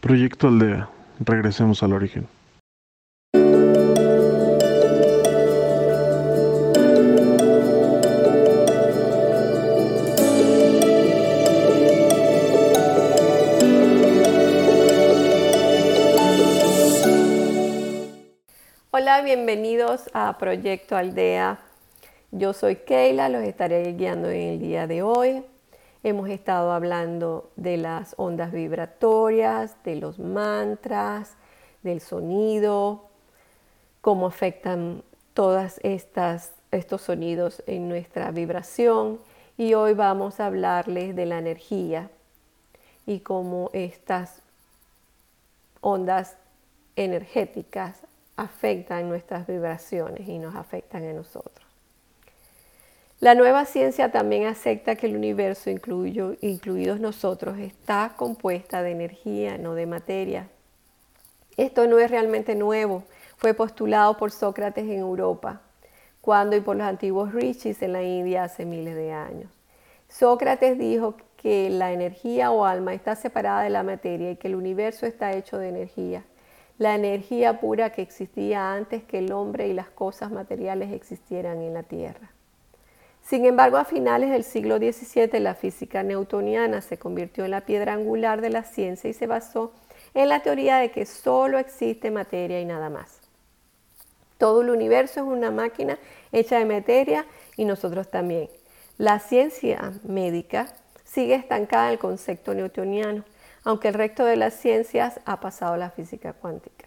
Proyecto Aldea. Regresemos al origen. Hola, bienvenidos a Proyecto Aldea. Yo soy Keila, los estaré guiando en el día de hoy. Hemos estado hablando de las ondas vibratorias, de los mantras, del sonido, cómo afectan todos estos sonidos en nuestra vibración. Y hoy vamos a hablarles de la energía y cómo estas ondas energéticas afectan nuestras vibraciones y nos afectan a nosotros. La nueva ciencia también acepta que el universo, incluidos nosotros, está compuesta de energía, no de materia. Esto no es realmente nuevo, fue postulado por Sócrates en Europa, cuando y por los antiguos rishis en la India hace miles de años. Sócrates dijo que la energía o alma está separada de la materia y que el universo está hecho de energía, la energía pura que existía antes que el hombre y las cosas materiales existieran en la tierra. Sin embargo, a finales del siglo XVII la física newtoniana se convirtió en la piedra angular de la ciencia y se basó en la teoría de que solo existe materia y nada más. Todo el universo es una máquina hecha de materia y nosotros también. La ciencia médica sigue estancada en el concepto newtoniano, aunque el resto de las ciencias ha pasado a la física cuántica.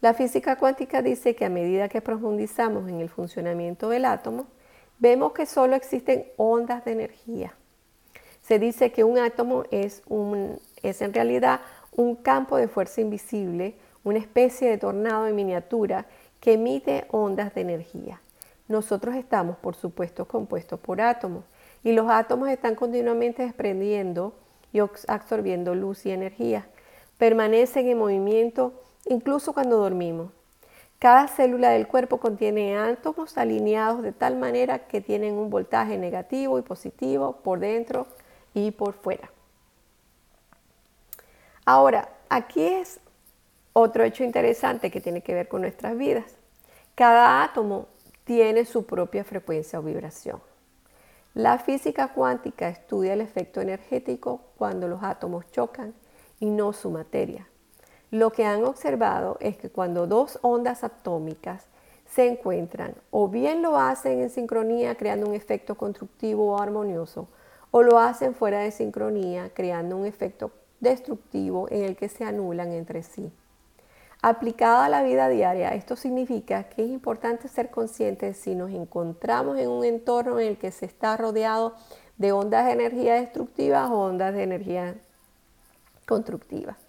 La física cuántica dice que a medida que profundizamos en el funcionamiento del átomo, vemos que solo existen ondas de energía. Se dice que un átomo es, es en realidad un campo de fuerza invisible, una especie de tornado en miniatura que emite ondas de energía. Nosotros estamos, por supuesto, compuestos por átomos y los átomos están continuamente desprendiendo y absorbiendo luz y energía. Permanecen en movimiento incluso cuando dormimos. Cada célula del cuerpo contiene átomos alineados de tal manera que tienen un voltaje negativo y positivo por dentro y por fuera. Ahora, aquí es otro hecho interesante que tiene que ver con nuestras vidas. Cada átomo tiene su propia frecuencia o vibración. La física cuántica estudia el efecto energético cuando los átomos chocan y no su materia. Lo que han observado es que cuando dos ondas atómicas se encuentran, o bien lo hacen en sincronía creando un efecto constructivo o armonioso, o lo hacen fuera de sincronía creando un efecto destructivo en el que se anulan entre sí. Aplicada a la vida diaria, esto significa que es importante ser conscientes si nos encontramos en un entorno en el que se está rodeado de ondas de energía destructivas o ondas de energía constructivas.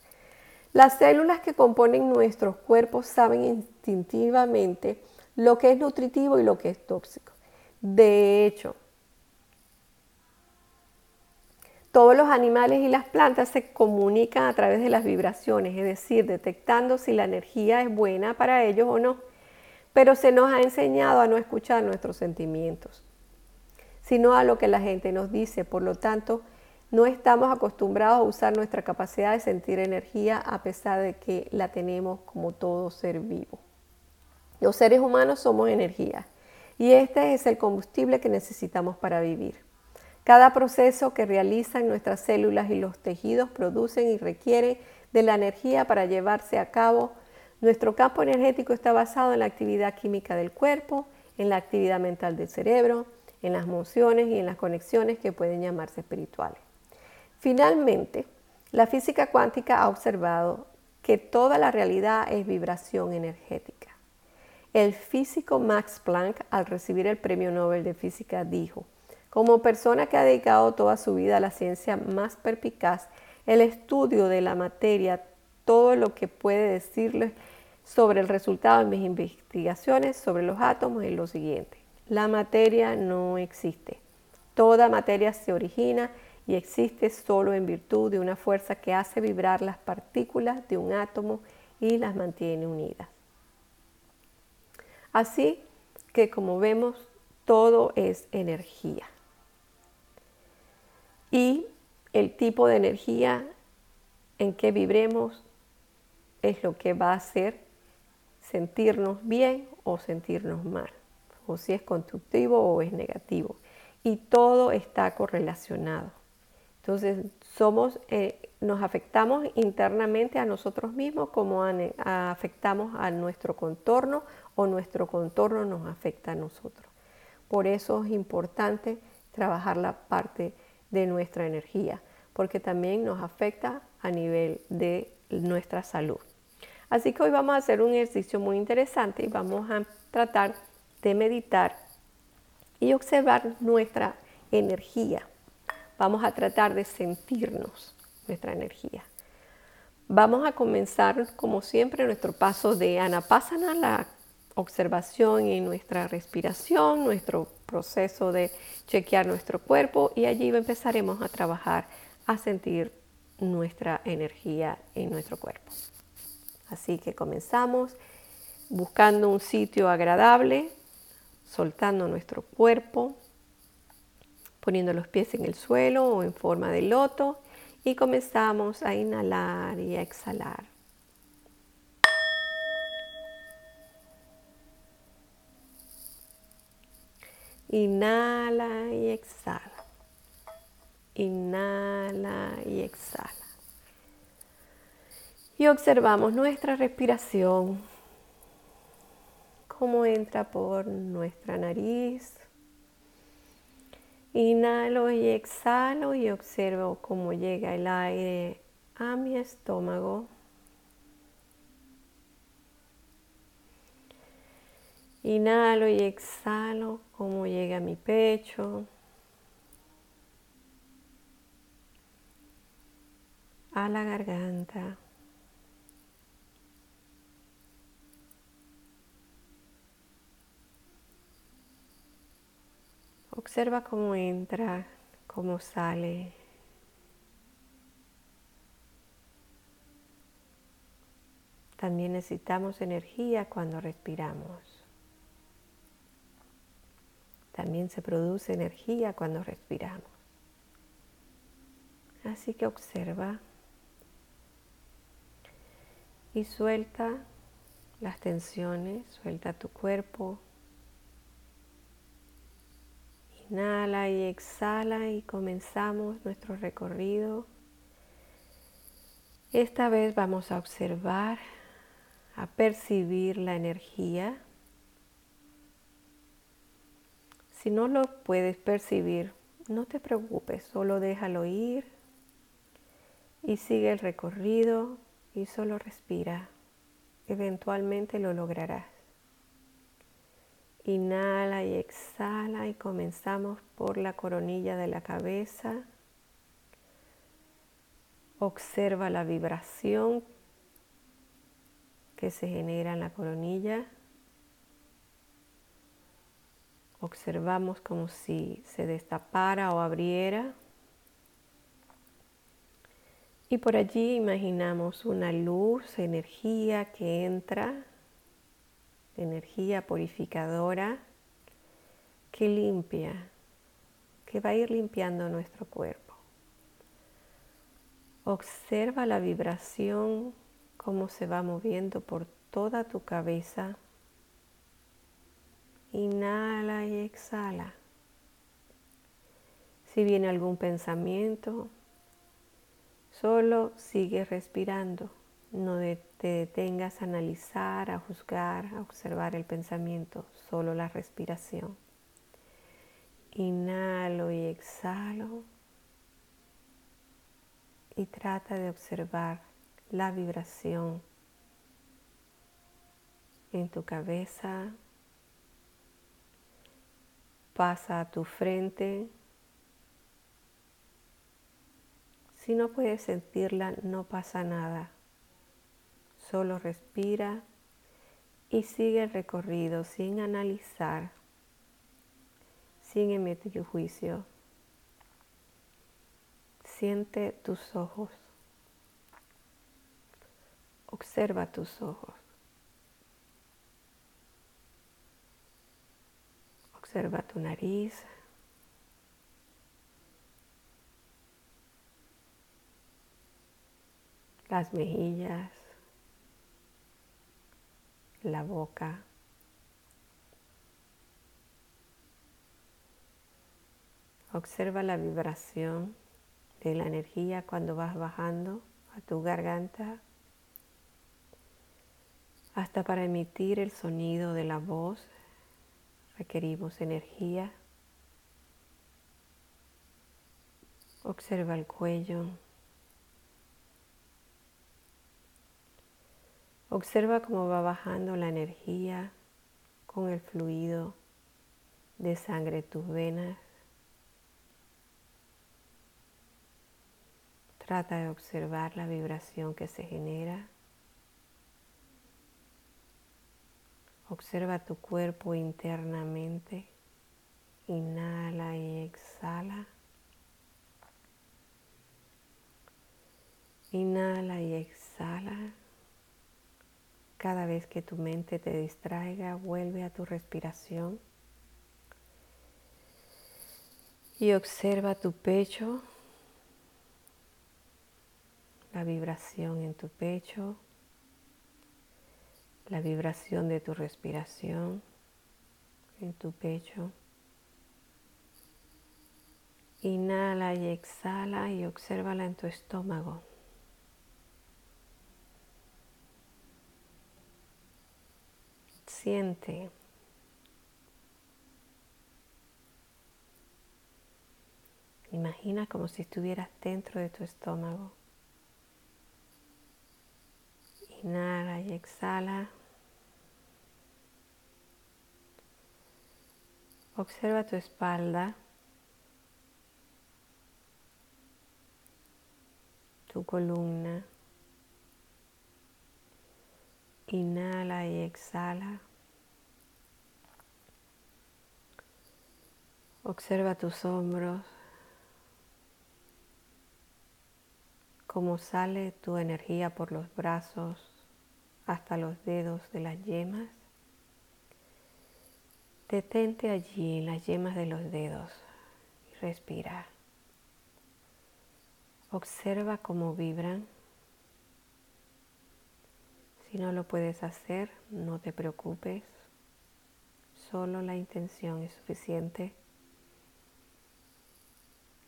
Las células que componen nuestros cuerpos saben instintivamente lo que es nutritivo y lo que es tóxico. De hecho, todos los animales y las plantas se comunican a través de las vibraciones, es decir, detectando si la energía es buena para ellos o no. Pero se nos ha enseñado a no escuchar nuestros sentimientos, sino a lo que la gente nos dice. Por lo tanto, no estamos acostumbrados a usar nuestra capacidad de sentir energía a pesar de que la tenemos como todo ser vivo. Los seres humanos somos energía y este es el combustible que necesitamos para vivir. Cada proceso que realizan nuestras células y los tejidos producen y requiere de la energía para llevarse a cabo. Nuestro campo energético está basado en la actividad química del cuerpo, en la actividad mental del cerebro, en las emociones y en las conexiones que pueden llamarse espirituales. Finalmente, la física cuántica ha observado que toda la realidad es vibración energética. El físico Max Planck, al recibir el Premio Nobel de Física, dijo, como persona que ha dedicado toda su vida a la ciencia más perpicaz, el estudio de la materia, todo lo que puede decirle sobre el resultado de mis investigaciones sobre los átomos es lo siguiente. La materia no existe. Toda materia se origina y existe solo en virtud de una fuerza que hace vibrar las partículas de un átomo y las mantiene unidas. Así que como vemos, todo es energía. Y el tipo de energía en qué vibremos es lo que va a hacer sentirnos bien o sentirnos mal, o si es constructivo o es negativo. Y todo está correlacionado. Entonces, somos, eh, nos afectamos internamente a nosotros mismos como afectamos a nuestro contorno o nuestro contorno nos afecta a nosotros. Por eso es importante trabajar la parte de nuestra energía, porque también nos afecta a nivel de nuestra salud. Así que hoy vamos a hacer un ejercicio muy interesante y vamos a tratar de meditar y observar nuestra energía. Vamos a tratar de sentirnos nuestra energía. Vamos a comenzar, como siempre, nuestro paso de Anapasana, la observación y nuestra respiración, nuestro proceso de chequear nuestro cuerpo y allí empezaremos a trabajar, a sentir nuestra energía en nuestro cuerpo. Así que comenzamos buscando un sitio agradable, soltando nuestro cuerpo, poniendo los pies en el suelo o en forma de loto y comenzamos a inhalar y a exhalar. Inhala y exhala. Inhala y exhala. Y observamos nuestra respiración, cómo entra por nuestra nariz. Inhalo y exhalo y observo cómo llega el aire a mi estómago. Inhalo y exhalo cómo llega a mi pecho. A la garganta. Observa cómo entra, cómo sale. También necesitamos energía cuando respiramos. También se produce energía cuando respiramos. Así que observa y suelta las tensiones, suelta tu cuerpo. Inhala y exhala y comenzamos nuestro recorrido. Esta vez vamos a observar, a percibir la energía Si no lo puedes percibir, no te preocupes, solo déjalo ir y sigue el recorrido y solo respira. Eventualmente lo lograrás. Inhala y exhala y comenzamos por la coronilla de la cabeza. Observa la vibración que se genera en la coronilla. Observamos como si se destapara o abriera. Y por allí imaginamos una luz, energía que entra, energía purificadora que limpia, que va a ir limpiando nuestro cuerpo. Observa la vibración, cómo se va moviendo por toda tu cabeza Inhala y exhala. Si viene algún pensamiento, solo sigue respirando. No te detengas a analizar, a juzgar, a observar el pensamiento, solo la respiración. Inhalo y exhalo. Y trata de observar la vibración en tu cabeza, pasa a tu frente. Si no puedes sentirla, no pasa nada. Solo respira y sigue el recorrido sin analizar, sin emitir juicio. Siente tus ojos. Observa tus ojos. Observa tu nariz. las mejillas, la boca. Observa la vibración de la energía cuando vas bajando a tu garganta hasta para emitir el sonido de la voz requerimos energía. Observa el cuello. Observa cómo va bajando la energía con el fluido de sangre de tus venas. Trata de observar la vibración que se genera. Observa tu cuerpo internamente. Inhala y exhala. Inhala y exhala. Cada vez que tu mente te distraiga, vuelve a tu respiración. Y observa tu pecho, la vibración en tu pecho la vibración de tu respiración en tu pecho. Inhala y exhala y obsérvala en tu estómago. Siente. Imagina como si estuvieras dentro de tu estómago. Inhala y exhala. Observa tu espalda, tu columna. Inhala y exhala. Observa tus hombros, cómo sale tu energía por los brazos, hasta los dedos de las yemas. Detente allí en las yemas de los dedos y respira. Observa cómo vibran. Si no lo puedes hacer, no te preocupes. Solo la intención es suficiente.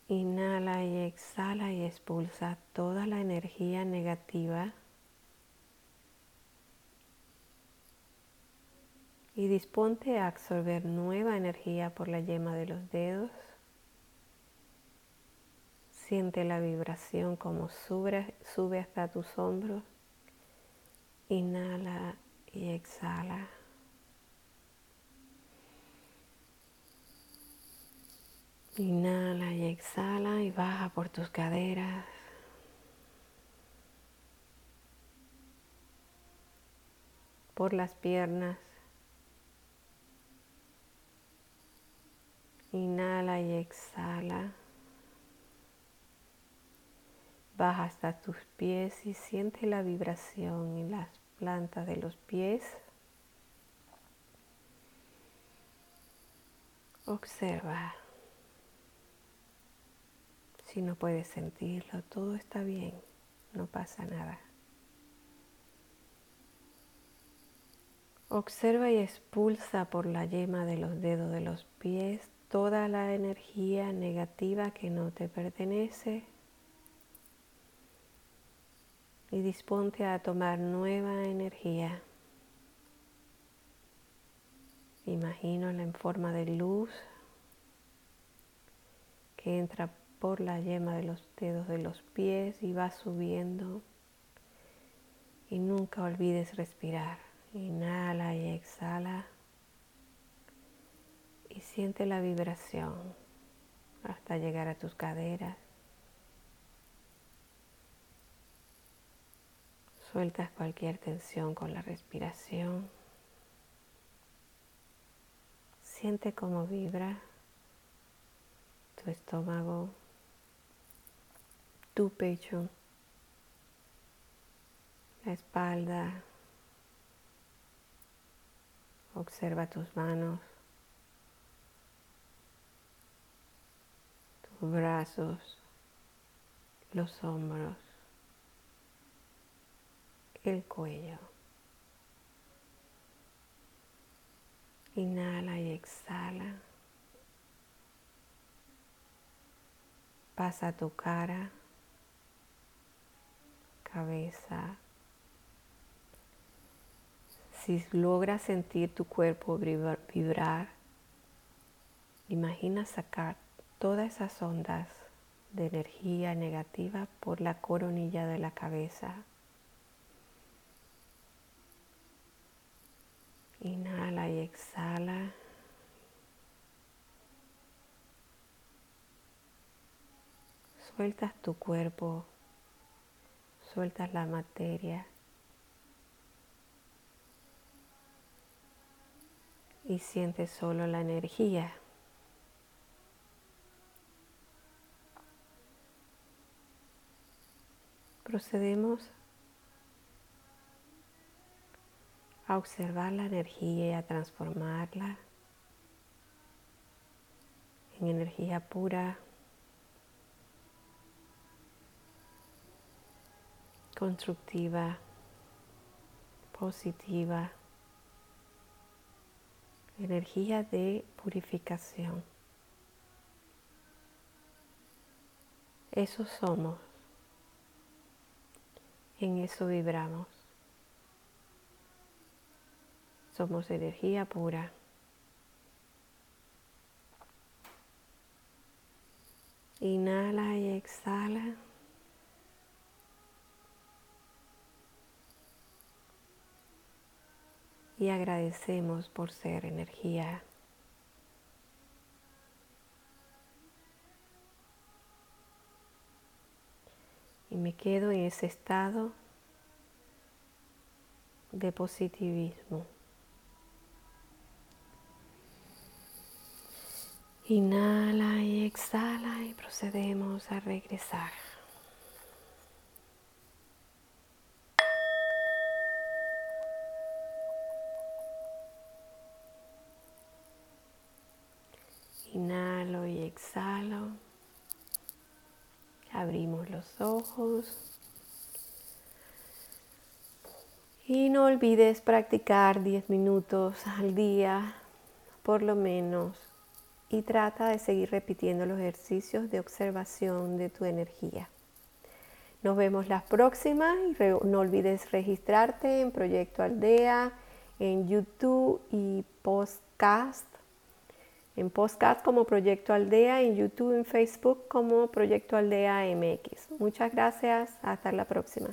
Inhala y exhala y expulsa toda la energía negativa y disponte a absorber nueva energía por la yema de los dedos. Siente la vibración como sube, hasta tus hombros. Inhala y exhala. Inhala y exhala y baja por tus caderas. Por las piernas. Inhala y exhala. Baja hasta tus pies y siente la vibración en las plantas de los pies. Observa. Si no puedes sentirlo, todo está bien, no pasa nada. Observa y expulsa por la yema de los dedos de los pies toda la energía negativa que no te pertenece y disponte a tomar nueva energía. Imagínala en forma de luz que entra por la yema de los dedos de los pies y va subiendo. Y nunca olvides respirar. Inhala y exhala y siente la vibración hasta llegar a tus caderas. Sueltas cualquier tensión con la respiración. Siente cómo vibra tu estómago, tu pecho, la espalda. Observa tus manos. brazos, los hombros. el cuello. Inhala y exhala. Pasa tu cara, cabeza. Si logras sentir tu cuerpo vibrar, imagina sacar todas esas ondas de energía negativa por la coronilla de la cabeza. Inhala y exhala. Sueltas tu cuerpo, sueltas la materia y sientes solo la energía. Procedemos a observar la energía y a transformarla en energía pura, constructiva, positiva, energía de purificación. Eso somos, en eso vibramos. Somos energía pura. Inhala y exhala. Y agradecemos por ser energía. Y me quedo en ese estado de positivismo. Inhala y exhala y procedemos a regresar. Inhalo y exhalo. Abrimos los Y no olvides practicar 10 minutos al día, por lo menos y trata de seguir repitiendo los ejercicios de observación de tu energía. Nos vemos las próximas y no olvides registrarte en Proyecto Aldea, en YouTube y Podcast. En Podcast como Proyecto Aldea, en YouTube, en Facebook como Proyecto Aldea MX. Muchas gracias. Hasta la próxima.